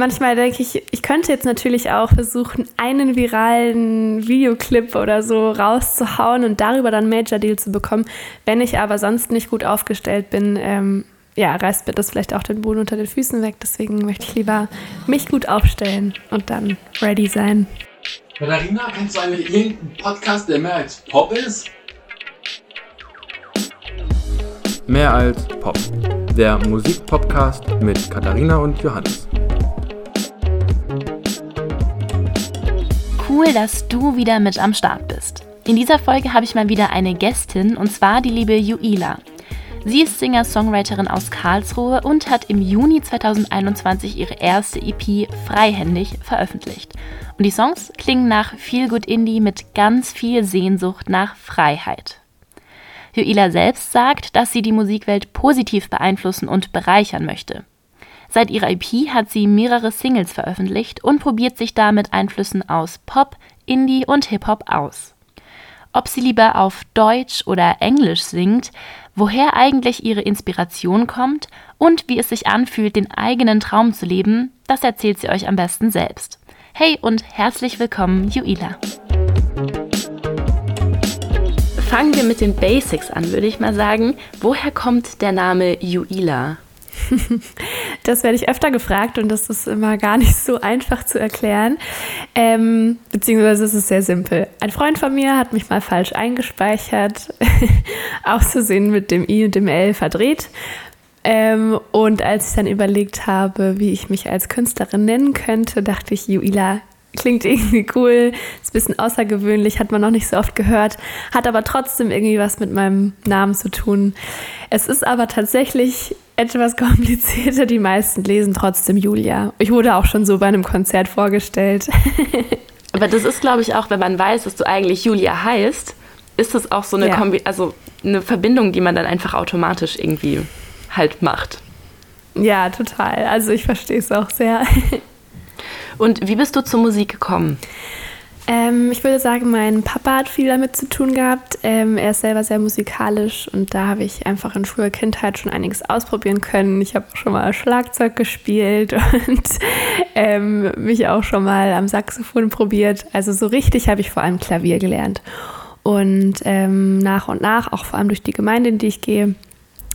manchmal denke ich, ich könnte jetzt natürlich auch versuchen, einen viralen Videoclip oder so rauszuhauen und darüber dann Major Deal zu bekommen. Wenn ich aber sonst nicht gut aufgestellt bin, ähm, ja, reißt mir das vielleicht auch den Boden unter den Füßen weg. Deswegen möchte ich lieber mich gut aufstellen und dann ready sein. Katharina, kennst du eigentlich irgendeinen Podcast, der mehr als Pop ist? Mehr als Pop. Der Musikpodcast mit Katharina und Johannes. Cool, dass du wieder mit am Start bist. In dieser Folge habe ich mal wieder eine Gästin und zwar die liebe Juila. Sie ist Singer-Songwriterin aus Karlsruhe und hat im Juni 2021 ihre erste EP freihändig veröffentlicht. Und die Songs klingen nach Feel Good Indie mit ganz viel Sehnsucht nach Freiheit. Joila selbst sagt, dass sie die Musikwelt positiv beeinflussen und bereichern möchte. Seit ihrer EP hat sie mehrere Singles veröffentlicht und probiert sich da mit Einflüssen aus Pop, Indie und Hip-Hop aus. Ob sie lieber auf Deutsch oder Englisch singt, woher eigentlich ihre Inspiration kommt und wie es sich anfühlt, den eigenen Traum zu leben, das erzählt sie euch am besten selbst. Hey und herzlich willkommen, Juila. Fangen wir mit den Basics an, würde ich mal sagen. Woher kommt der Name Juila? Das werde ich öfter gefragt und das ist immer gar nicht so einfach zu erklären. Ähm, beziehungsweise es ist sehr simpel. Ein Freund von mir hat mich mal falsch eingespeichert, auszusehen mit dem I und dem L verdreht. Ähm, und als ich dann überlegt habe, wie ich mich als Künstlerin nennen könnte, dachte ich, Juila klingt irgendwie cool, ist ein bisschen außergewöhnlich, hat man noch nicht so oft gehört, hat aber trotzdem irgendwie was mit meinem Namen zu tun. Es ist aber tatsächlich etwas komplizierter. Die meisten lesen trotzdem Julia. Ich wurde auch schon so bei einem Konzert vorgestellt. aber das ist, glaube ich, auch, wenn man weiß, dass du eigentlich Julia heißt, ist das auch so eine, ja. Kombi also eine Verbindung, die man dann einfach automatisch irgendwie halt macht. Ja, total. Also ich verstehe es auch sehr. Und wie bist du zur Musik gekommen? Ähm, ich würde sagen, mein Papa hat viel damit zu tun gehabt. Ähm, er ist selber sehr musikalisch und da habe ich einfach in früher Kindheit schon einiges ausprobieren können. Ich habe schon mal Schlagzeug gespielt und ähm, mich auch schon mal am Saxophon probiert. Also so richtig habe ich vor allem Klavier gelernt. Und ähm, nach und nach, auch vor allem durch die Gemeinde, in die ich gehe,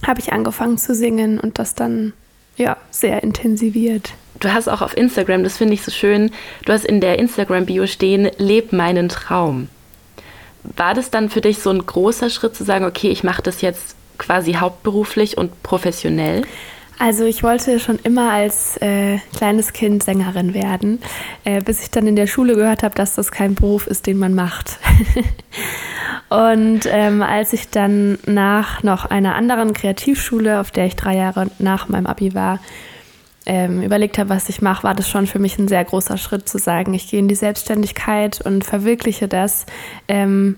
habe ich angefangen zu singen und das dann ja sehr intensiviert du hast auch auf Instagram, das finde ich so schön, du hast in der Instagram-Bio stehen, leb meinen Traum. War das dann für dich so ein großer Schritt zu sagen, okay, ich mache das jetzt quasi hauptberuflich und professionell? Also ich wollte schon immer als äh, kleines Kind Sängerin werden, äh, bis ich dann in der Schule gehört habe, dass das kein Beruf ist, den man macht. und ähm, als ich dann nach noch einer anderen Kreativschule, auf der ich drei Jahre nach meinem Abi war, ähm, überlegt habe, was ich mache, war das schon für mich ein sehr großer Schritt zu sagen, ich gehe in die Selbstständigkeit und verwirkliche das. Ähm,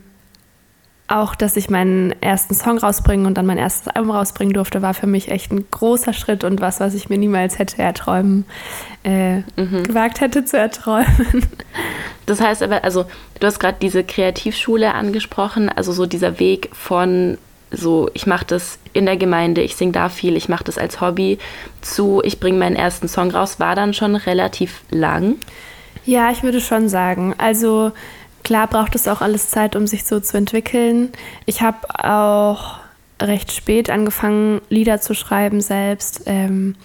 auch, dass ich meinen ersten Song rausbringen und dann mein erstes Album rausbringen durfte, war für mich echt ein großer Schritt und was, was ich mir niemals hätte erträumen, äh, mhm. gewagt hätte zu erträumen. Das heißt aber, also du hast gerade diese Kreativschule angesprochen, also so dieser Weg von so, ich mache das in der Gemeinde, ich singe da viel, ich mache das als Hobby, zu, ich bringe meinen ersten Song raus, war dann schon relativ lang. Ja, ich würde schon sagen. Also klar braucht es auch alles Zeit, um sich so zu entwickeln. Ich habe auch recht spät angefangen, Lieder zu schreiben selbst. Ähm,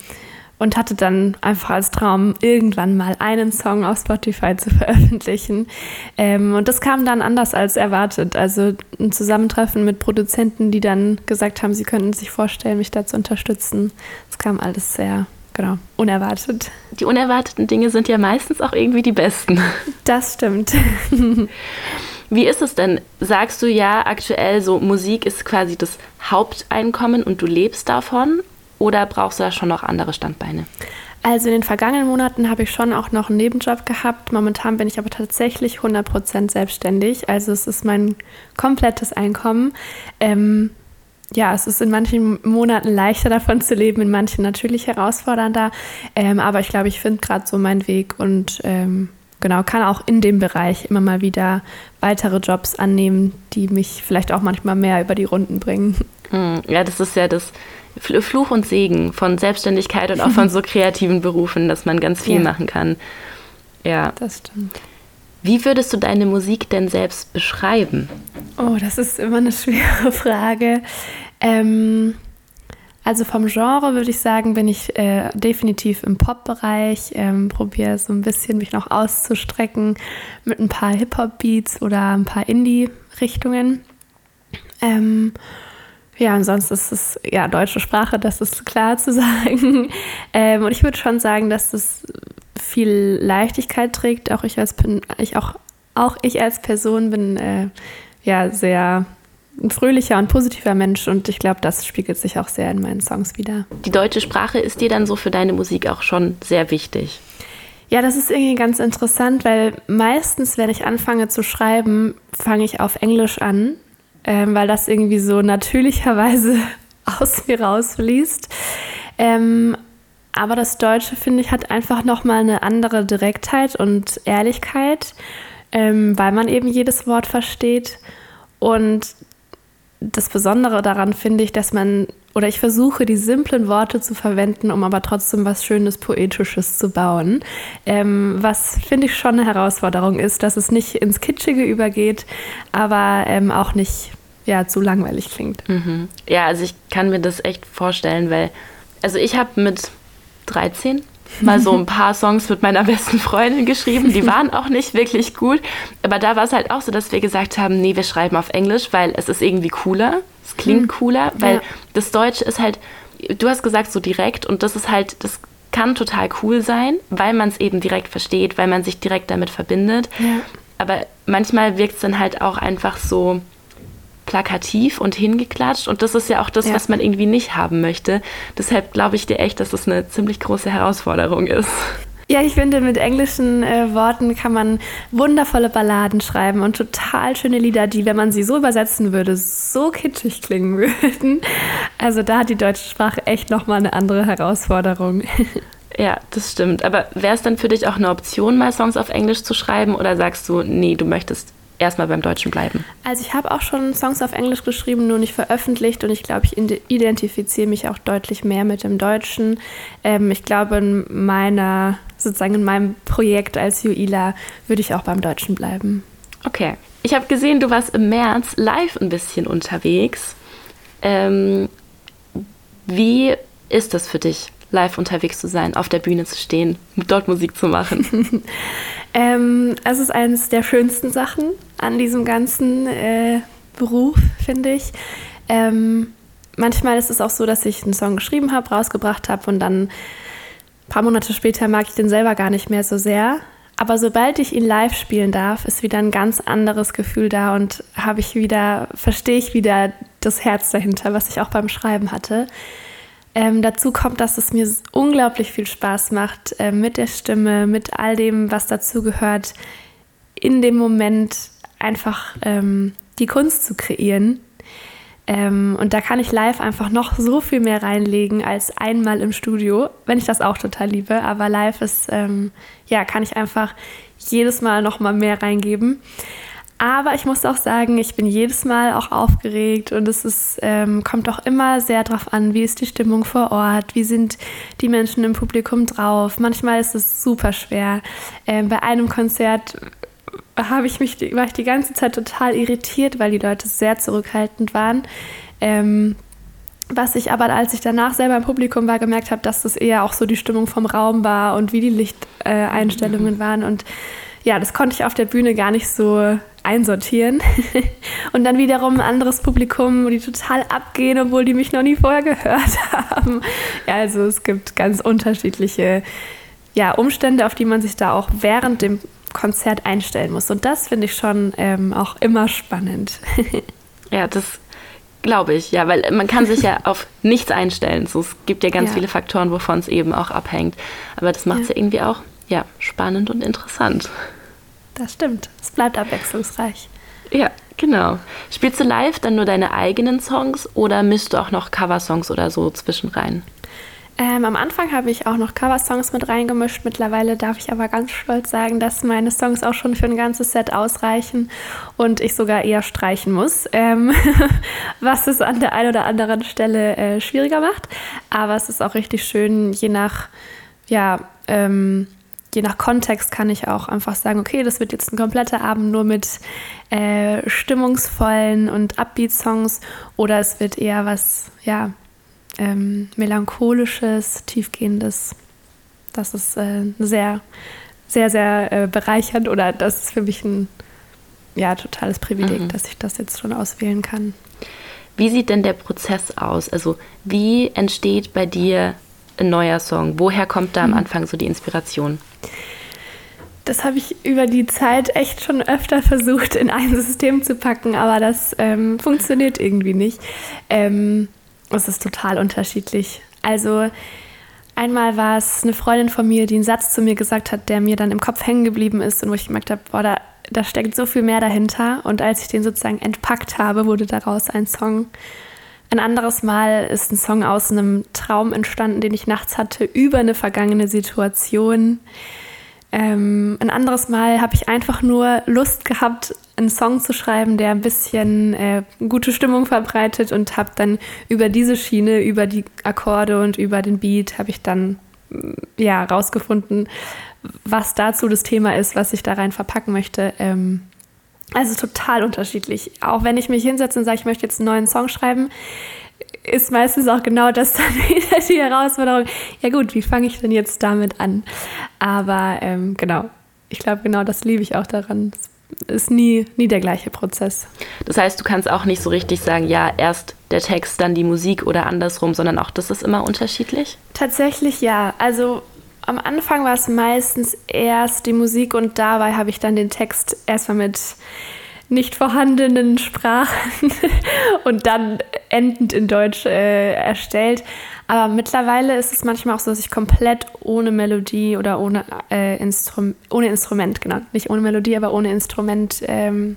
und hatte dann einfach als Traum, irgendwann mal einen Song auf Spotify zu veröffentlichen. Ähm, und das kam dann anders als erwartet. Also ein Zusammentreffen mit Produzenten, die dann gesagt haben, sie könnten sich vorstellen, mich da zu unterstützen. Das kam alles sehr genau, unerwartet. Die unerwarteten Dinge sind ja meistens auch irgendwie die besten. Das stimmt. Wie ist es denn? Sagst du ja aktuell so, Musik ist quasi das Haupteinkommen und du lebst davon? Oder brauchst du da schon noch andere Standbeine? Also in den vergangenen Monaten habe ich schon auch noch einen Nebenjob gehabt. Momentan bin ich aber tatsächlich 100% selbstständig. Also es ist mein komplettes Einkommen. Ähm, ja, es ist in manchen Monaten leichter davon zu leben, in manchen natürlich herausfordernder. Ähm, aber ich glaube, ich finde gerade so meinen Weg und ähm, genau, kann auch in dem Bereich immer mal wieder weitere Jobs annehmen, die mich vielleicht auch manchmal mehr über die Runden bringen. Hm, ja, das ist ja das Fluch und Segen von Selbstständigkeit und auch von so kreativen Berufen, dass man ganz viel ja. machen kann. Ja. Das stimmt. Wie würdest du deine Musik denn selbst beschreiben? Oh, das ist immer eine schwere Frage. Ähm, also vom Genre würde ich sagen, bin ich äh, definitiv im Pop-Bereich, ähm, probiere so ein bisschen mich noch auszustrecken mit ein paar Hip-Hop-Beats oder ein paar Indie-Richtungen. Ähm, ja, ansonsten ist es ja deutsche Sprache, das ist klar zu sagen. Ähm, und ich würde schon sagen, dass es viel Leichtigkeit trägt. Auch ich als ich auch, auch ich als Person bin äh, ja sehr ein fröhlicher und positiver Mensch und ich glaube, das spiegelt sich auch sehr in meinen Songs wieder. Die deutsche Sprache ist dir dann so für deine Musik auch schon sehr wichtig. Ja, das ist irgendwie ganz interessant, weil meistens, wenn ich anfange zu schreiben, fange ich auf Englisch an, ähm, weil das irgendwie so natürlicherweise aus mir rausfließt. Ähm, aber das Deutsche, finde ich, hat einfach nochmal eine andere Direktheit und Ehrlichkeit, ähm, weil man eben jedes Wort versteht. Und das Besondere daran finde ich, dass man, oder ich versuche, die simplen Worte zu verwenden, um aber trotzdem was Schönes, Poetisches zu bauen. Ähm, was finde ich schon eine Herausforderung ist, dass es nicht ins Kitschige übergeht, aber ähm, auch nicht ja, zu langweilig klingt. Mhm. Ja, also ich kann mir das echt vorstellen, weil, also ich habe mit 13 mal so ein paar Songs mit meiner besten Freundin geschrieben. Die waren auch nicht wirklich gut. Aber da war es halt auch so, dass wir gesagt haben, nee, wir schreiben auf Englisch, weil es ist irgendwie cooler. Es klingt mhm. cooler, weil ja. das Deutsche ist halt, du hast gesagt, so direkt und das ist halt, das kann total cool sein, weil man es eben direkt versteht, weil man sich direkt damit verbindet. Ja. Aber manchmal wirkt es dann halt auch einfach so, plakativ und hingeklatscht. Und das ist ja auch das, ja. was man irgendwie nicht haben möchte. Deshalb glaube ich dir echt, dass das eine ziemlich große Herausforderung ist. Ja, ich finde, mit englischen äh, Worten kann man wundervolle Balladen schreiben und total schöne Lieder, die, wenn man sie so übersetzen würde, so kitschig klingen würden. Also da hat die deutsche Sprache echt nochmal eine andere Herausforderung. Ja, das stimmt. Aber wäre es dann für dich auch eine Option, mal Songs auf Englisch zu schreiben? Oder sagst du, nee, du möchtest erstmal beim Deutschen bleiben? Also ich habe auch schon Songs auf Englisch geschrieben, nur nicht veröffentlicht und ich glaube, ich identifiziere mich auch deutlich mehr mit dem Deutschen. Ähm, ich glaube, in meiner, sozusagen in meinem Projekt als Juila würde ich auch beim Deutschen bleiben. Okay. Ich habe gesehen, du warst im März live ein bisschen unterwegs. Ähm, wie ist das für dich, live unterwegs zu sein, auf der Bühne zu stehen, dort Musik zu machen? ähm, es ist eines der schönsten Sachen an diesem ganzen äh, Beruf, finde ich. Ähm, manchmal ist es auch so, dass ich einen Song geschrieben habe, rausgebracht habe und dann ein paar Monate später mag ich den selber gar nicht mehr so sehr. Aber sobald ich ihn live spielen darf, ist wieder ein ganz anderes Gefühl da und habe ich wieder, verstehe ich wieder das Herz dahinter, was ich auch beim Schreiben hatte. Ähm, dazu kommt, dass es mir unglaublich viel Spaß macht, äh, mit der Stimme, mit all dem, was dazu gehört, in dem Moment einfach ähm, die Kunst zu kreieren. Ähm, und da kann ich live einfach noch so viel mehr reinlegen als einmal im Studio, wenn ich das auch total liebe. Aber live ist, ähm, ja, kann ich einfach jedes Mal noch mal mehr reingeben. Aber ich muss auch sagen, ich bin jedes Mal auch aufgeregt und es ist, ähm, kommt auch immer sehr darauf an, wie ist die Stimmung vor Ort, wie sind die Menschen im Publikum drauf. Manchmal ist es super schwer. Ähm, bei einem Konzert habe ich mich, war ich die ganze Zeit total irritiert, weil die Leute sehr zurückhaltend waren. Ähm, was ich aber, als ich danach selber im Publikum war, gemerkt habe, dass das eher auch so die Stimmung vom Raum war und wie die Lichteinstellungen äh, waren. Und ja, das konnte ich auf der Bühne gar nicht so einsortieren. und dann wiederum ein anderes Publikum, wo die total abgehen, obwohl die mich noch nie vorher gehört haben. Ja, also es gibt ganz unterschiedliche ja, Umstände, auf die man sich da auch während dem Konzert einstellen muss. Und das finde ich schon ähm, auch immer spannend. ja, das glaube ich, ja, weil man kann sich ja auf nichts einstellen. So, es gibt ja ganz ja. viele Faktoren, wovon es eben auch abhängt. Aber das macht es ja. ja irgendwie auch ja, spannend und interessant. Das stimmt. Es bleibt abwechslungsreich. Ja, genau. Spielst du live dann nur deine eigenen Songs oder mischst du auch noch Coversongs oder so zwischenrein? Ähm, am Anfang habe ich auch noch Coversongs mit reingemischt. Mittlerweile darf ich aber ganz stolz sagen, dass meine Songs auch schon für ein ganzes Set ausreichen und ich sogar eher streichen muss, ähm, was es an der einen oder anderen Stelle äh, schwieriger macht. Aber es ist auch richtig schön, je nach, ja, ähm, je nach Kontext kann ich auch einfach sagen, okay, das wird jetzt ein kompletter Abend nur mit äh, stimmungsvollen und Upbeat-Songs oder es wird eher was, ja, ähm, melancholisches, tiefgehendes. Das ist äh, sehr, sehr, sehr äh, bereichernd oder das ist für mich ein ja, totales Privileg, mhm. dass ich das jetzt schon auswählen kann. Wie sieht denn der Prozess aus? Also wie entsteht bei dir ein neuer Song? Woher kommt da am mhm. Anfang so die Inspiration? Das habe ich über die Zeit echt schon öfter versucht, in ein System zu packen, aber das ähm, funktioniert irgendwie nicht. Ähm, es ist total unterschiedlich. Also einmal war es eine Freundin von mir, die einen Satz zu mir gesagt hat, der mir dann im Kopf hängen geblieben ist und wo ich gemerkt habe, boah, da, da steckt so viel mehr dahinter. Und als ich den sozusagen entpackt habe, wurde daraus ein Song. Ein anderes Mal ist ein Song aus einem Traum entstanden, den ich nachts hatte, über eine vergangene Situation. Ähm, ein anderes Mal habe ich einfach nur Lust gehabt, einen Song zu schreiben, der ein bisschen äh, gute Stimmung verbreitet und habe dann über diese Schiene, über die Akkorde und über den Beat, habe ich dann mm, ja rausgefunden, was dazu das Thema ist, was ich da rein verpacken möchte. Ähm, also total unterschiedlich. Auch wenn ich mich hinsetze und sage, ich möchte jetzt einen neuen Song schreiben, ist meistens auch genau das dann wieder die Herausforderung. Ja gut, wie fange ich denn jetzt damit an? Aber ähm, genau, ich glaube, genau das liebe ich auch daran. Es ist nie, nie der gleiche Prozess. Das heißt, du kannst auch nicht so richtig sagen, ja, erst der Text, dann die Musik oder andersrum, sondern auch das ist immer unterschiedlich? Tatsächlich ja. Also am Anfang war es meistens erst die Musik und dabei habe ich dann den Text erstmal mit nicht vorhandenen Sprachen und dann endend in Deutsch äh, erstellt. Aber mittlerweile ist es manchmal auch so, dass ich komplett ohne Melodie oder ohne, äh, Instrum ohne Instrument, genau, nicht ohne Melodie, aber ohne Instrument ähm,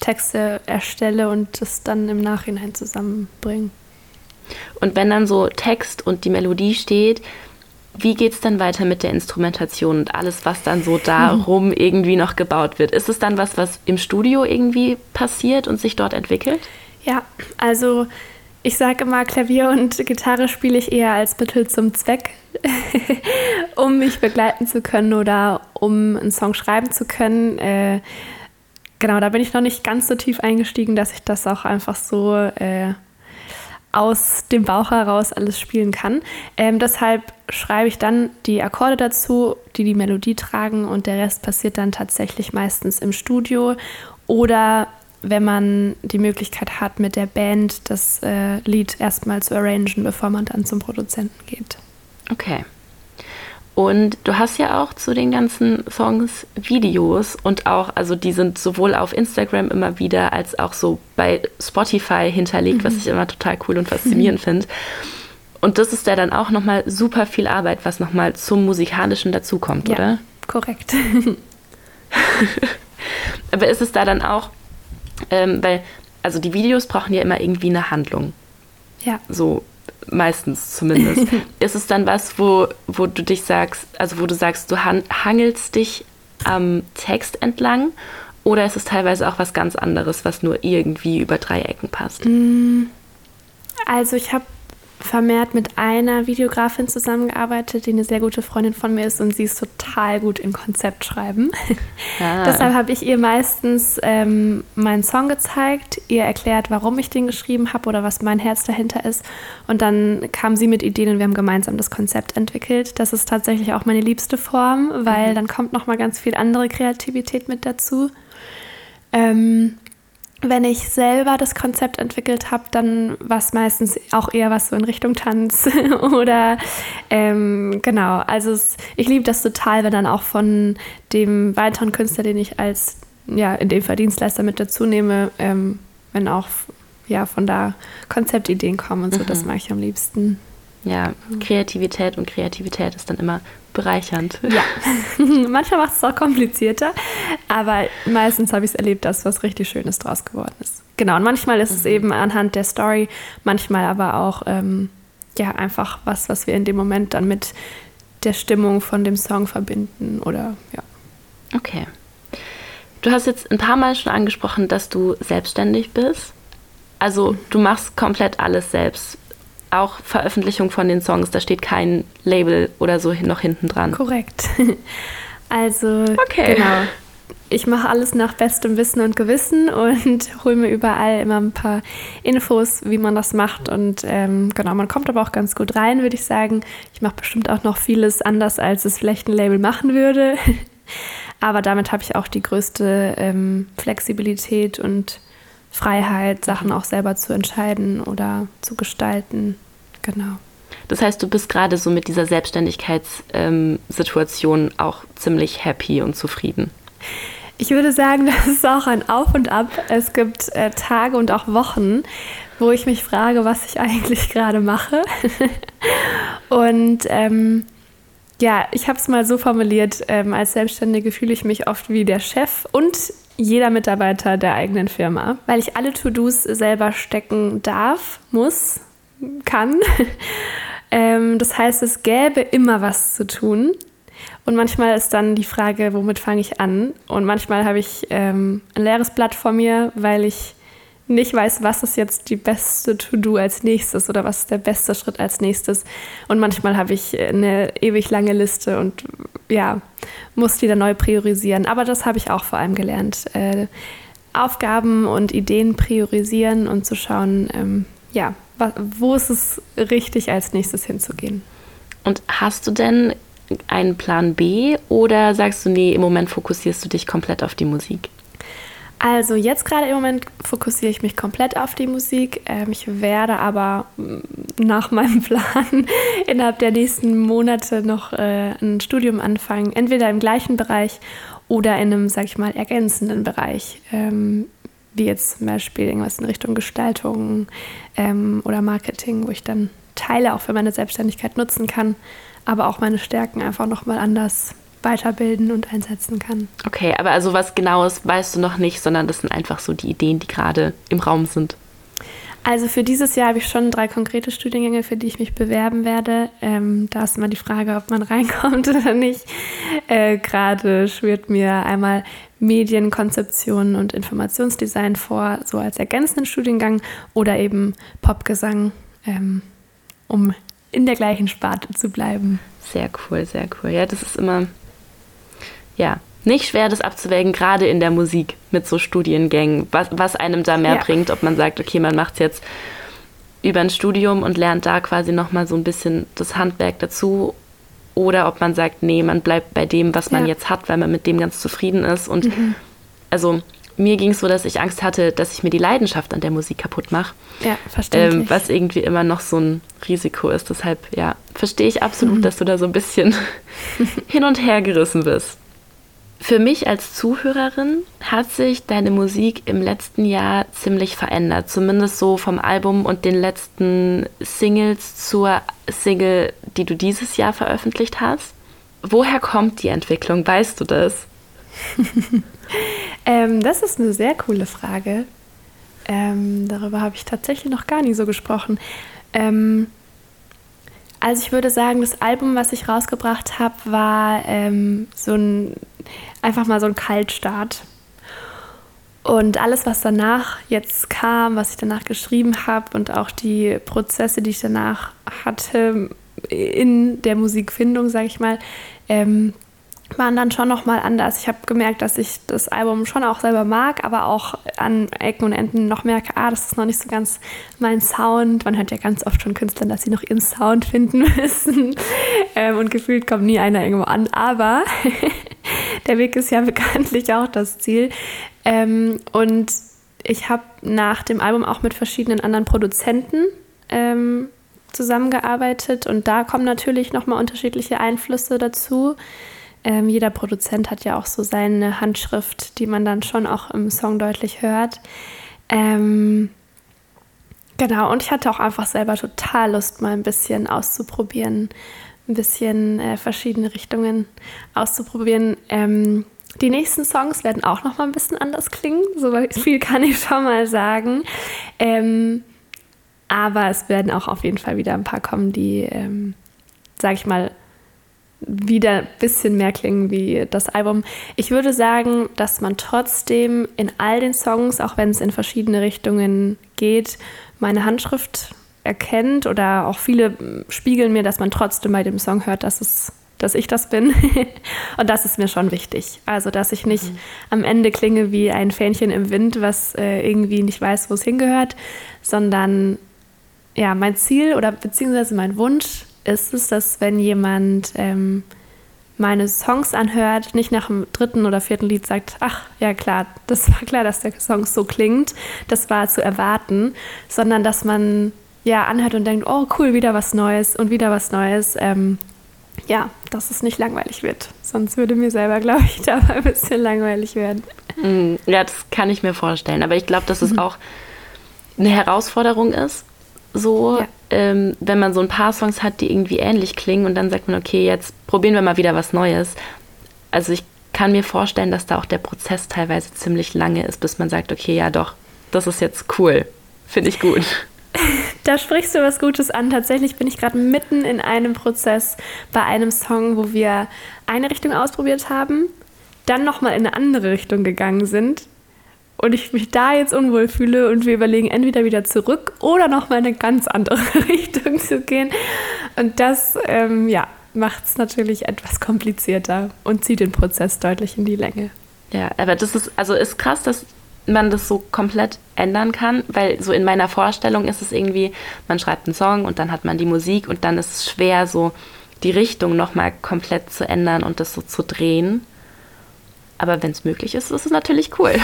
Texte erstelle und das dann im Nachhinein zusammenbringe. Und wenn dann so Text und die Melodie steht, wie geht es dann weiter mit der Instrumentation und alles, was dann so darum irgendwie noch gebaut wird? Ist es dann was, was im Studio irgendwie passiert und sich dort entwickelt? Ja, also ich sage immer, Klavier und Gitarre spiele ich eher als Mittel zum Zweck, um mich begleiten zu können oder um einen Song schreiben zu können. Äh, genau, da bin ich noch nicht ganz so tief eingestiegen, dass ich das auch einfach so äh, aus dem Bauch heraus alles spielen kann. Ähm, deshalb schreibe ich dann die Akkorde dazu, die die Melodie tragen und der Rest passiert dann tatsächlich meistens im Studio oder wenn man die Möglichkeit hat, mit der Band das äh, Lied erstmal zu arrangen, bevor man dann zum Produzenten geht. Okay. Und du hast ja auch zu den ganzen Songs Videos und auch, also die sind sowohl auf Instagram immer wieder als auch so bei Spotify hinterlegt, mhm. was ich immer total cool und faszinierend mhm. finde. Und das ist ja dann auch nochmal super viel Arbeit, was nochmal zum Musikalischen dazukommt, ja, oder? Korrekt. Aber ist es da dann auch, ähm, weil, also die Videos brauchen ja immer irgendwie eine Handlung. Ja. So meistens zumindest. ist es dann was, wo, wo du dich sagst, also wo du sagst, du han hangelst dich am Text entlang oder ist es teilweise auch was ganz anderes, was nur irgendwie über drei Ecken passt? Mm, also ich habe vermehrt mit einer Videografin zusammengearbeitet, die eine sehr gute Freundin von mir ist und sie ist total gut in Konzeptschreiben. Ah. Deshalb habe ich ihr meistens ähm, meinen Song gezeigt, ihr erklärt, warum ich den geschrieben habe oder was mein Herz dahinter ist. Und dann kam sie mit Ideen und wir haben gemeinsam das Konzept entwickelt. Das ist tatsächlich auch meine liebste Form, weil mhm. dann kommt noch mal ganz viel andere Kreativität mit dazu. Ähm, wenn ich selber das Konzept entwickelt habe, dann war es meistens auch eher was so in Richtung Tanz oder ähm, genau. Also es, ich liebe das total, wenn dann auch von dem weiteren Künstler, den ich als ja in dem Verdienstleister mit dazu nehme, ähm, wenn auch ja von da Konzeptideen kommen und so, mhm. das mag ich am liebsten. Ja, Kreativität und Kreativität ist dann immer bereichernd. Ja, manchmal macht es auch komplizierter, aber meistens habe ich es erlebt, dass was richtig Schönes draus geworden ist. Genau, und manchmal ist mhm. es eben anhand der Story, manchmal aber auch ähm, ja, einfach was, was wir in dem Moment dann mit der Stimmung von dem Song verbinden oder ja. Okay. Du hast jetzt ein paar Mal schon angesprochen, dass du selbstständig bist. Also du machst komplett alles selbst. Auch Veröffentlichung von den Songs, da steht kein Label oder so noch hinten dran. Korrekt. Also Okay. genau. Ich mache alles nach bestem Wissen und Gewissen und hole mir überall immer ein paar Infos, wie man das macht. Und ähm, genau, man kommt aber auch ganz gut rein, würde ich sagen. Ich mache bestimmt auch noch vieles anders, als es vielleicht ein Label machen würde. aber damit habe ich auch die größte ähm, Flexibilität und Freiheit, Sachen auch selber zu entscheiden oder zu gestalten. Genau. Das heißt, du bist gerade so mit dieser Selbstständigkeitssituation auch ziemlich happy und zufrieden. Ich würde sagen, das ist auch ein Auf und Ab. Es gibt äh, Tage und auch Wochen, wo ich mich frage, was ich eigentlich gerade mache. und ähm, ja, ich habe es mal so formuliert, ähm, als Selbstständige fühle ich mich oft wie der Chef und jeder Mitarbeiter der eigenen Firma, weil ich alle To-Dos selber stecken darf, muss, kann. ähm, das heißt, es gäbe immer was zu tun. Und manchmal ist dann die Frage, womit fange ich an? Und manchmal habe ich ähm, ein leeres Blatt vor mir, weil ich nicht weiß, was ist jetzt die beste To-Do als nächstes oder was ist der beste Schritt als nächstes. Und manchmal habe ich eine ewig lange Liste und ja, muss dann neu priorisieren. Aber das habe ich auch vor allem gelernt. Äh, Aufgaben und Ideen priorisieren und zu schauen, ähm, ja, wo ist es richtig als nächstes hinzugehen. Und hast du denn einen Plan B oder sagst du, nee, im Moment fokussierst du dich komplett auf die Musik? Also jetzt gerade im Moment fokussiere ich mich komplett auf die Musik. Ähm, ich werde aber mm, nach meinem Plan innerhalb der nächsten Monate noch äh, ein Studium anfangen, entweder im gleichen Bereich oder in einem, sag ich mal, ergänzenden Bereich. Ähm, wie jetzt zum Beispiel irgendwas in Richtung Gestaltung ähm, oder Marketing, wo ich dann Teile auch für meine Selbstständigkeit nutzen kann, aber auch meine Stärken einfach nochmal anders weiterbilden und einsetzen kann. Okay, aber also was genaues weißt du noch nicht, sondern das sind einfach so die Ideen, die gerade im Raum sind. Also für dieses Jahr habe ich schon drei konkrete Studiengänge, für die ich mich bewerben werde. Ähm, da ist immer die Frage, ob man reinkommt oder nicht. Äh, Gerade schwirrt mir einmal Medienkonzeption und Informationsdesign vor, so als ergänzenden Studiengang oder eben Popgesang, ähm, um in der gleichen Sparte zu bleiben. Sehr cool, sehr cool. Ja, das ist immer, ja, nicht schwer, das abzuwägen, gerade in der Musik mit so Studiengängen, was, was einem da mehr Ja. bringt, ob man sagt, okay, man macht es jetzt über ein Studium und lernt da quasi nochmal so ein bisschen das Handwerk dazu oder ob man sagt, nee, man bleibt bei dem, was man Ja. Mhm. jetzt hat, weil man mit dem ganz zufrieden ist und also mir ging es so, dass ich Angst hatte, dass ich mir die Leidenschaft an der Musik kaputt mache Ja, verständlich. ähm, was irgendwie immer noch so ein Risiko ist. Deshalb, ja, verstehe ich absolut, Mhm. dass du da so ein bisschen hin und her gerissen bist. Für mich als Zuhörerin hat sich deine Musik im letzten Jahr ziemlich verändert. Zumindest so vom Album und den letzten Singles zur Single, die du dieses Jahr veröffentlicht hast. Woher kommt die Entwicklung? Weißt du das? Ähm, das ist eine sehr coole Frage. Ähm, darüber habe ich tatsächlich noch gar nie so gesprochen. Ähm, also ich würde sagen, das Album, was ich rausgebracht habe, war ähm, so ein einfach mal so ein Kaltstart. Und alles, was danach jetzt kam, was ich danach geschrieben habe und auch die Prozesse, die ich danach hatte in der Musikfindung, sage ich mal, ähm, waren dann schon nochmal anders. Ich habe gemerkt, dass ich das Album schon auch selber mag, aber auch an Ecken und Enden noch merke, ah, das ist noch nicht so ganz mein Sound. Man hört ja ganz oft von Künstlern, dass sie noch ihren Sound finden müssen. Ähm, und gefühlt kommt nie einer irgendwo an. Aber der Weg ist ja bekanntlich auch das Ziel. Ähm, und ich habe nach dem Album auch mit verschiedenen anderen Produzenten ähm, zusammengearbeitet. Und da kommen natürlich nochmal unterschiedliche Einflüsse dazu. Ähm, jeder Produzent hat ja auch so seine Handschrift, die man dann schon auch im Song deutlich hört. Ähm, genau, und ich hatte auch einfach selber total Lust, mal ein bisschen auszuprobieren, ein bisschen äh, verschiedene Richtungen auszuprobieren. Ähm, die nächsten Songs werden auch noch mal ein bisschen anders klingen, so viel kann ich schon mal sagen. Ähm, Aber es werden auch auf jeden Fall wieder ein paar kommen, die, ähm, sag ich mal, wieder ein bisschen mehr klingen wie das Album. Ich würde sagen, dass man trotzdem in all den Songs, auch wenn es in verschiedene Richtungen geht, meine Handschrift erkennt oder auch viele spiegeln mir, dass man trotzdem bei dem Song hört, dass es dass ich das bin. und das ist mir schon wichtig. Also, dass ich nicht mhm. am Ende klinge wie ein Fähnchen im Wind, was äh, irgendwie nicht weiß, wo es hingehört, sondern ja, mein Ziel oder beziehungsweise mein Wunsch ist es, dass wenn jemand ähm, meine Songs anhört, nicht nach dem dritten oder vierten Lied sagt, ach ja klar, das war klar, dass der Song so klingt, das war zu erwarten, sondern dass man ja anhört und denkt, oh cool, wieder was Neues und wieder was Neues. Ähm, ja, dass es nicht langweilig wird. Sonst würde mir selber, glaube ich, dabei ein bisschen langweilig werden. Mm, ja, das kann ich mir vorstellen. Aber ich glaube, dass es mhm. auch eine Herausforderung ist, so, ja. ähm, wenn man so ein paar Songs hat, die irgendwie ähnlich klingen und dann sagt man, okay, jetzt probieren wir mal wieder was Neues. Also ich kann mir vorstellen, dass da auch der Prozess teilweise ziemlich lange ist, bis man sagt, okay, ja doch, das ist jetzt cool. Finde ich gut. Da sprichst du was Gutes an. Tatsächlich bin ich gerade mitten in einem Prozess bei einem Song, wo wir eine Richtung ausprobiert haben, dann nochmal in eine andere Richtung gegangen sind und ich mich da jetzt unwohl fühle und wir überlegen, entweder wieder zurück oder nochmal in eine ganz andere Richtung zu gehen. Und das, ähm, ja, macht es natürlich etwas komplizierter und zieht den Prozess deutlich in die Länge. Ja, aber das ist, also ist krass, dass man das so komplett ändern kann, weil so in meiner Vorstellung ist es irgendwie, man schreibt einen Song und dann hat man die Musik und dann ist es schwer, so die Richtung nochmal komplett zu ändern und das so zu drehen. Aber wenn es möglich ist, ist es natürlich cool.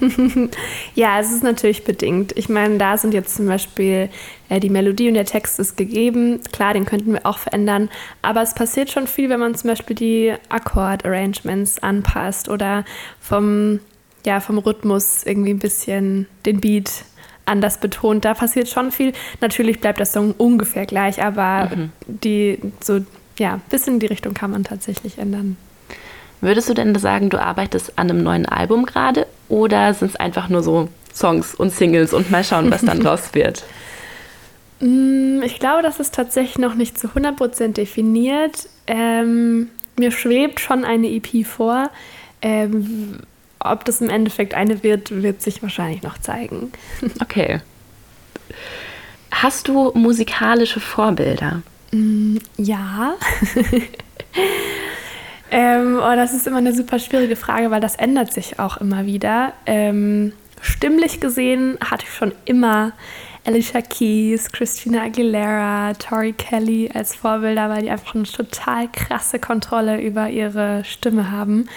ja, es ist natürlich bedingt. Ich meine, da sind jetzt zum Beispiel äh, die Melodie und der Text ist gegeben. Klar, den könnten wir auch verändern. Aber es passiert schon viel, wenn man zum Beispiel die Akkord-Arrangements anpasst oder vom, ja, vom Rhythmus irgendwie ein bisschen den Beat anders betont. Da passiert schon viel. Natürlich bleibt der Song ungefähr gleich, aber mhm. die so ja, ein bisschen in die Richtung kann man tatsächlich ändern. Würdest du denn sagen, du arbeitest an einem neuen Album gerade oder sind es einfach nur so Songs und Singles und mal schauen, was dann draus wird? Mm, ich glaube, das ist tatsächlich noch nicht zu 100% definiert. Ähm, mir schwebt schon eine EP vor. Ähm, ob das im Endeffekt eine wird, wird sich wahrscheinlich noch zeigen. Okay. Hast du musikalische Vorbilder? Mm, ja. Ähm, oh, das ist immer eine super schwierige Frage, weil das ändert sich auch immer wieder. Ähm, stimmlich gesehen hatte ich schon immer Alicia Keys, Christina Aguilera, Tori Kelly als Vorbilder, weil die einfach eine total krasse Kontrolle über ihre Stimme haben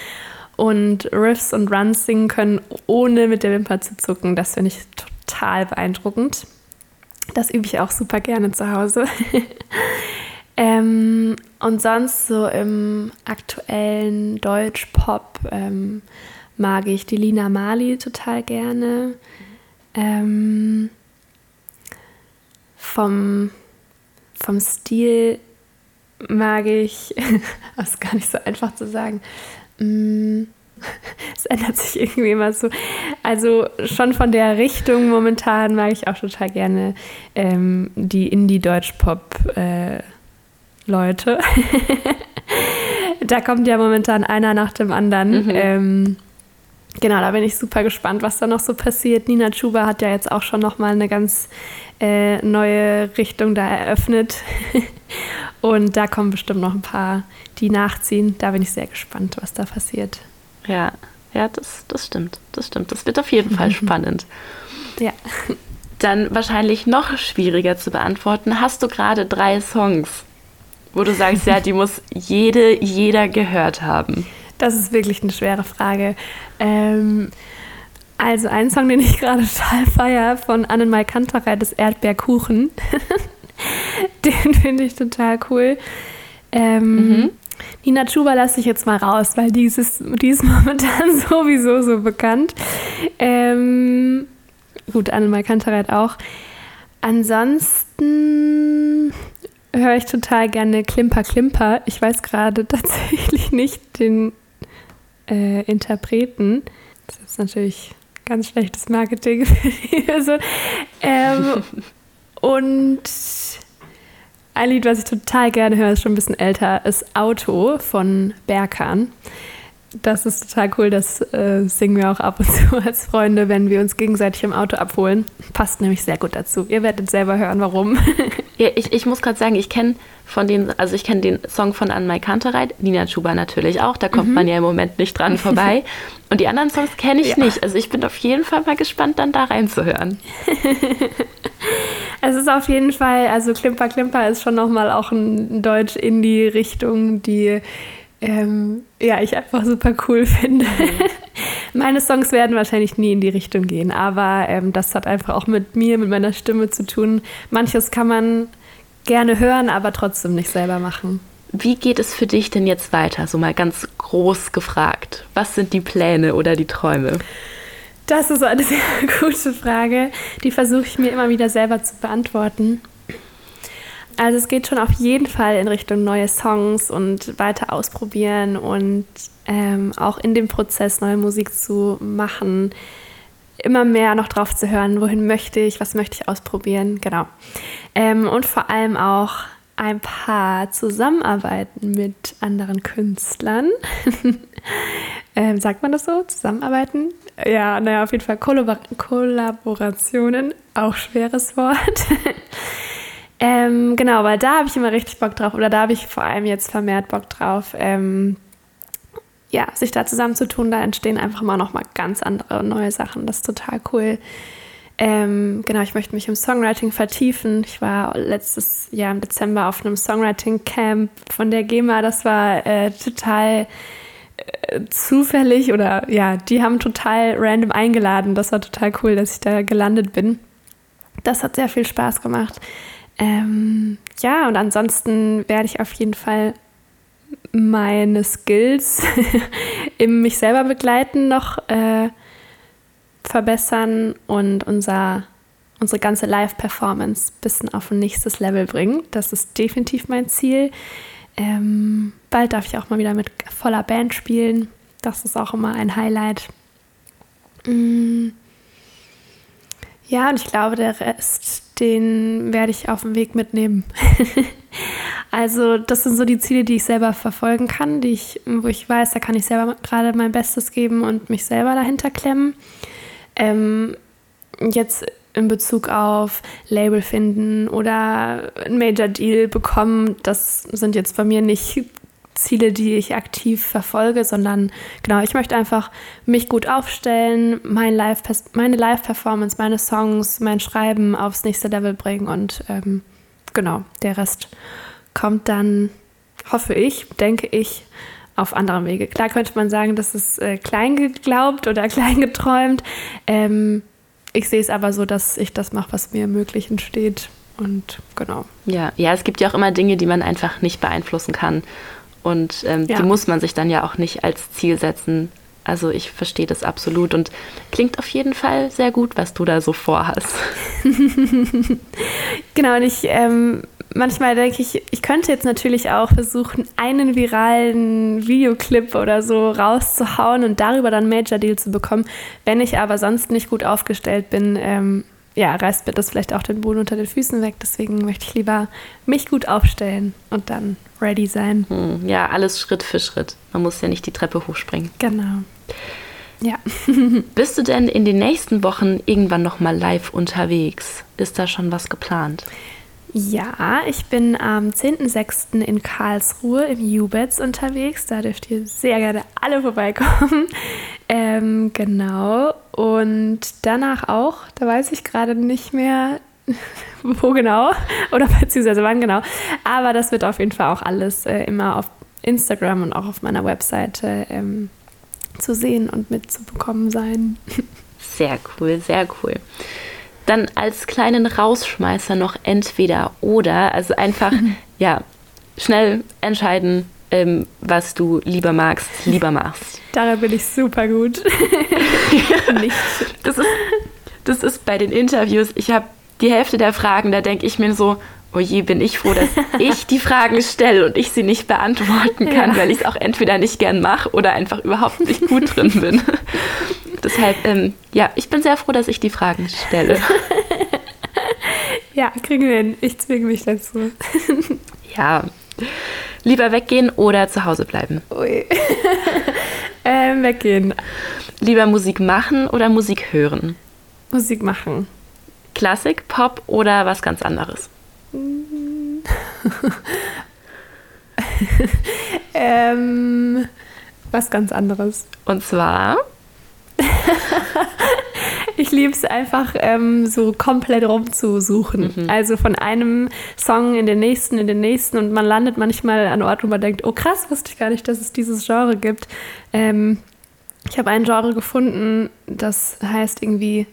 und Riffs und Runs singen können, ohne mit der Wimper zu zucken. Das finde ich total beeindruckend. Das übe ich auch super gerne zu Hause. Ähm, und sonst so im aktuellen Deutsch-Pop ähm, mag ich die Lina Mali total gerne. Ähm, vom, vom Stil mag ich, das ist gar nicht so einfach zu sagen, es ändert sich irgendwie immer so. Also schon von der Richtung momentan mag ich auch total gerne ähm, die Indie-Deutsch-Pop- äh, da kommt ja momentan einer nach dem anderen. Mhm. Ähm, genau, da bin ich super gespannt, was da noch so passiert. Nina Chuba hat ja jetzt auch schon nochmal eine ganz äh, neue Richtung da eröffnet. Und da kommen bestimmt noch ein paar, die nachziehen. Da bin ich sehr gespannt, was da passiert. Ja, ja, das, das stimmt. Das stimmt. Das wird auf jeden Fall spannend. Ja. Dann wahrscheinlich noch schwieriger zu beantworten. Hast du gerade drei Songs, wo du sagst, ja, die muss jede, jeder gehört haben? Das ist wirklich eine schwere Frage. Ähm, also ein Song, den ich gerade total feiere, von Annenmal Kanterei, das Erdbeerkuchen. den finde ich total cool. Ähm, mhm. Nina Chuba lasse ich jetzt mal raus, weil die ist, die ist momentan sowieso so bekannt. Ähm, gut, Annenmal Kantereit auch. Ansonsten höre ich total gerne Klimper Klimper. Ich weiß gerade tatsächlich nicht den äh, Interpreten. Das ist natürlich ganz schlechtes Marketing. also, ähm, und ein Lied, was ich total gerne höre, ist schon ein bisschen älter, ist Auto von Berkan. Das ist total cool, das äh, singen wir auch ab und zu als Freunde, wenn wir uns gegenseitig im Auto abholen. Passt nämlich sehr gut dazu. Ihr werdet selber hören, warum. Ja, ich, ich muss gerade sagen, ich kenne von den, also ich kenne den Song von Anmai Kantereit, Nina Chuba natürlich auch, da kommt mhm. man ja im Moment nicht dran vorbei. Und die anderen Songs kenne ich ja. nicht. Also ich bin auf jeden Fall mal gespannt, dann da reinzuhören. es ist auf jeden Fall, also Klimper Klimper ist schon nochmal auch ein Deutsch-Indie-Richtung, die ähm, ja, ich einfach super cool finde. Mhm. Meine Songs werden wahrscheinlich nie in die Richtung gehen, aber ähm, das hat einfach auch mit mir, mit meiner Stimme zu tun. Manches kann man gerne hören, aber trotzdem nicht selber machen. Wie geht es für dich denn jetzt weiter? So mal ganz groß gefragt. Was sind die Pläne oder die Träume? Das ist eine sehr gute Frage. Die versuche ich mir immer wieder selber zu beantworten. Also es geht schon auf jeden Fall in Richtung neue Songs und weiter ausprobieren und ähm, auch in dem Prozess neue Musik zu machen, immer mehr noch drauf zu hören, wohin möchte ich, was möchte ich ausprobieren, genau. Ähm, und vor allem auch ein paar Zusammenarbeiten mit anderen Künstlern. ähm, sagt man das so? Zusammenarbeiten? Ja, naja, auf jeden Fall Kollabor Kollaborationen, auch schweres Wort. Ähm, genau, weil da habe ich immer richtig Bock drauf oder da habe ich vor allem jetzt vermehrt Bock drauf. Ähm, ja, sich da zusammenzutun, da entstehen einfach mal ganz andere neue Sachen. Das ist total cool. Ähm, genau, ich möchte mich im Songwriting vertiefen. Ich war letztes Jahr im Dezember auf einem Songwriting-Camp von der GEMA. Das war äh, total äh, zufällig oder ja, die haben total random eingeladen. Das war total cool, dass ich da gelandet bin. Das hat sehr viel Spaß gemacht. Ähm, ja, und ansonsten werde ich auf jeden Fall meine Skills im mich selber begleiten noch äh, verbessern und unser, unsere ganze Live-Performance ein bisschen auf ein nächstes Level bringen. Das ist definitiv mein Ziel. Ähm, bald darf ich auch mal wieder mit voller Band spielen. Das ist auch immer ein Highlight. Mm. Ja, und ich glaube, der Rest den werde ich auf dem Weg mitnehmen. also das sind so die Ziele, die ich selber verfolgen kann, die ich, wo ich weiß, da kann ich selber gerade mein Bestes geben und mich selber dahinter klemmen. Ähm, jetzt in Bezug auf Label finden oder ein Major Deal bekommen, das sind jetzt bei mir nicht Ziele, die ich aktiv verfolge, sondern genau, ich möchte einfach mich gut aufstellen, mein Live, meine Live-Performance, meine Songs, mein Schreiben aufs nächste Level bringen und ähm, genau, der Rest kommt dann, hoffe ich, denke ich, auf anderem Wege. Klar könnte man sagen, das ist äh, klein geglaubt oder klein geträumt. Ähm, ich sehe es aber so, dass ich das mache, was mir ermöglichen steht. Und genau. Ja, ja, es gibt ja auch immer Dinge, die man einfach nicht beeinflussen kann. Und ähm, ja. die muss man sich dann ja auch nicht als Ziel setzen. Also ich verstehe das absolut und klingt auf jeden Fall sehr gut, was du da so vorhast. genau, und ich ähm, manchmal denke ich, ich könnte jetzt natürlich auch versuchen, einen viralen Videoclip oder so rauszuhauen und darüber dann Major Deal zu bekommen. Wenn ich aber sonst nicht gut aufgestellt bin, ähm, ja, reißt mir das vielleicht auch den Boden unter den Füßen weg. Deswegen möchte ich lieber mich gut aufstellen und dann ready sein. Hm, ja, alles Schritt für Schritt. Man muss ja nicht die Treppe hochspringen. Genau. Ja. Bist du denn in den nächsten Wochen irgendwann noch mal live unterwegs? Ist da schon was geplant? Ja, ich bin am 10.06. in Karlsruhe im Ubets unterwegs. Da dürft ihr sehr gerne alle vorbeikommen. Ähm, genau. Und danach auch, da weiß ich gerade nicht mehr, wo genau oder beziehungsweise wann genau. Aber das wird auf jeden Fall auch alles äh, immer auf Instagram und auch auf meiner Webseite ähm, zu sehen und mitzubekommen sein. Sehr cool, sehr cool dann als kleinen Rausschmeißer noch entweder oder. Also einfach, ja, schnell entscheiden, ähm, was du lieber magst, lieber machst. Daran bin ich super gut. Nicht. Das ist, das ist bei den Interviews, ich habe die Hälfte der Fragen, da denke ich mir so, oh je, bin ich froh, dass ich die Fragen stelle und ich sie nicht beantworten kann, ja. weil ich es auch entweder nicht gern mache oder einfach überhaupt nicht gut drin bin. Deshalb, ähm, ja, ich bin sehr froh, dass ich die Fragen stelle. Ja, kriegen wir hin. Ich zwinge mich dazu. Ja. Lieber weggehen oder zu Hause bleiben? Ui. ähm, weggehen. Lieber Musik machen oder Musik hören? Musik machen. Klassik, Pop oder was ganz anderes? ähm, was ganz anderes. Und zwar? ich liebe es einfach ähm, so komplett rumzusuchen. Mhm. Also von einem Song in den nächsten, in den nächsten und man landet manchmal an Orten, wo man denkt, oh krass, wusste ich gar nicht, dass es dieses Genre gibt. Ähm, ich habe ein Genre gefunden, das heißt irgendwie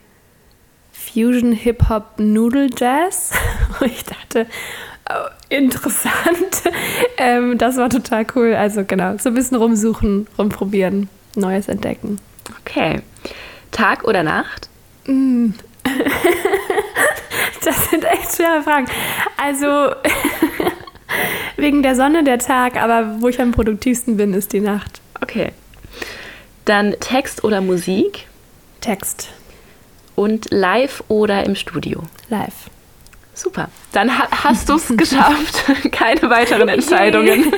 Fusion Hip Hop Noodle Jazz. Und ich dachte, oh, interessant. ähm, das war total cool. Also genau, so ein bisschen rumsuchen, rumprobieren, Neues entdecken. Okay. Tag oder Nacht? Mm. das sind echt schwere Fragen. Also wegen der Sonne der Tag, aber wo ich am produktivsten bin, ist die Nacht. Okay. Dann Text oder Musik? Text. Und live oder im Studio? Live. Super. Dann ha hast du es geschafft. Keine weiteren Entscheidungen.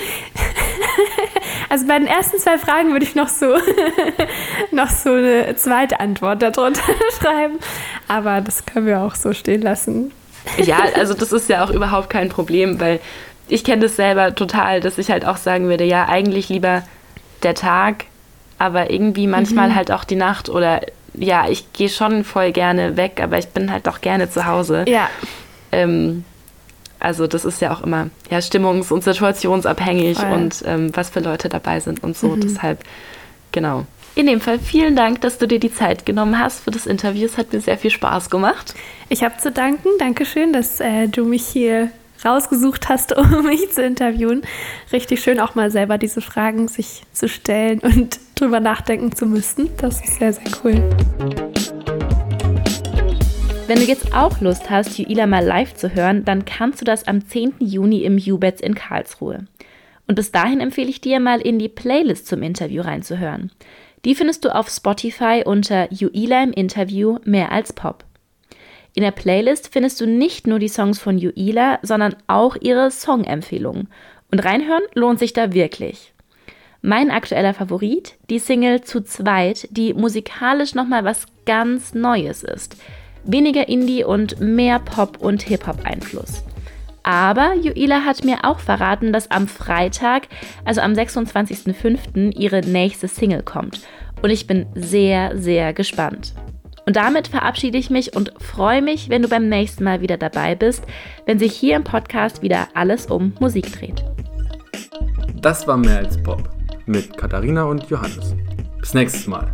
Also bei den ersten zwei Fragen würde ich noch so, noch so eine zweite Antwort darunter schreiben. Aber das können wir auch so stehen lassen. Ja, also das ist ja auch überhaupt kein Problem, weil ich kenne das selber total, dass ich halt auch sagen würde, ja, eigentlich lieber der Tag, aber irgendwie manchmal mhm. halt auch die Nacht oder ja, ich gehe schon voll gerne weg, aber ich bin halt auch gerne zu Hause. Ja. Ähm, also das ist ja auch immer ja, stimmungs- und situationsabhängig oh und ähm, was für Leute dabei sind und so. Mhm. Deshalb, genau. In dem Fall vielen Dank, dass du dir die Zeit genommen hast für das Interview. Es hat mir sehr viel Spaß gemacht. Ich habe zu danken. Dankeschön, dass äh, du mich hier rausgesucht hast, um mich zu interviewen. Richtig schön, auch mal selber diese Fragen sich zu stellen und drüber nachdenken zu müssen. Das ist sehr, sehr cool. Wenn du jetzt auch Lust hast, Juila mal live zu hören, dann kannst du das am 10. Juni im Ubets in Karlsruhe. Und bis dahin empfehle ich dir mal in die Playlist zum Interview reinzuhören. Die findest du auf Spotify unter Juila im Interview mehr als Pop. In der Playlist findest du nicht nur die Songs von Juila, sondern auch ihre Songempfehlungen. Und reinhören lohnt sich da wirklich. Mein aktueller Favorit, die Single Zu zweit, die musikalisch nochmal was ganz Neues ist weniger Indie und mehr Pop- und Hip-Hop-Einfluss. Aber Juila hat mir auch verraten, dass am Freitag, also am 26.05., ihre nächste Single kommt. Und ich bin sehr, sehr gespannt. Und damit verabschiede ich mich und freue mich, wenn du beim nächsten Mal wieder dabei bist, wenn sich hier im Podcast wieder alles um Musik dreht. Das war mehr als Pop mit Katharina und Johannes. Bis nächstes Mal.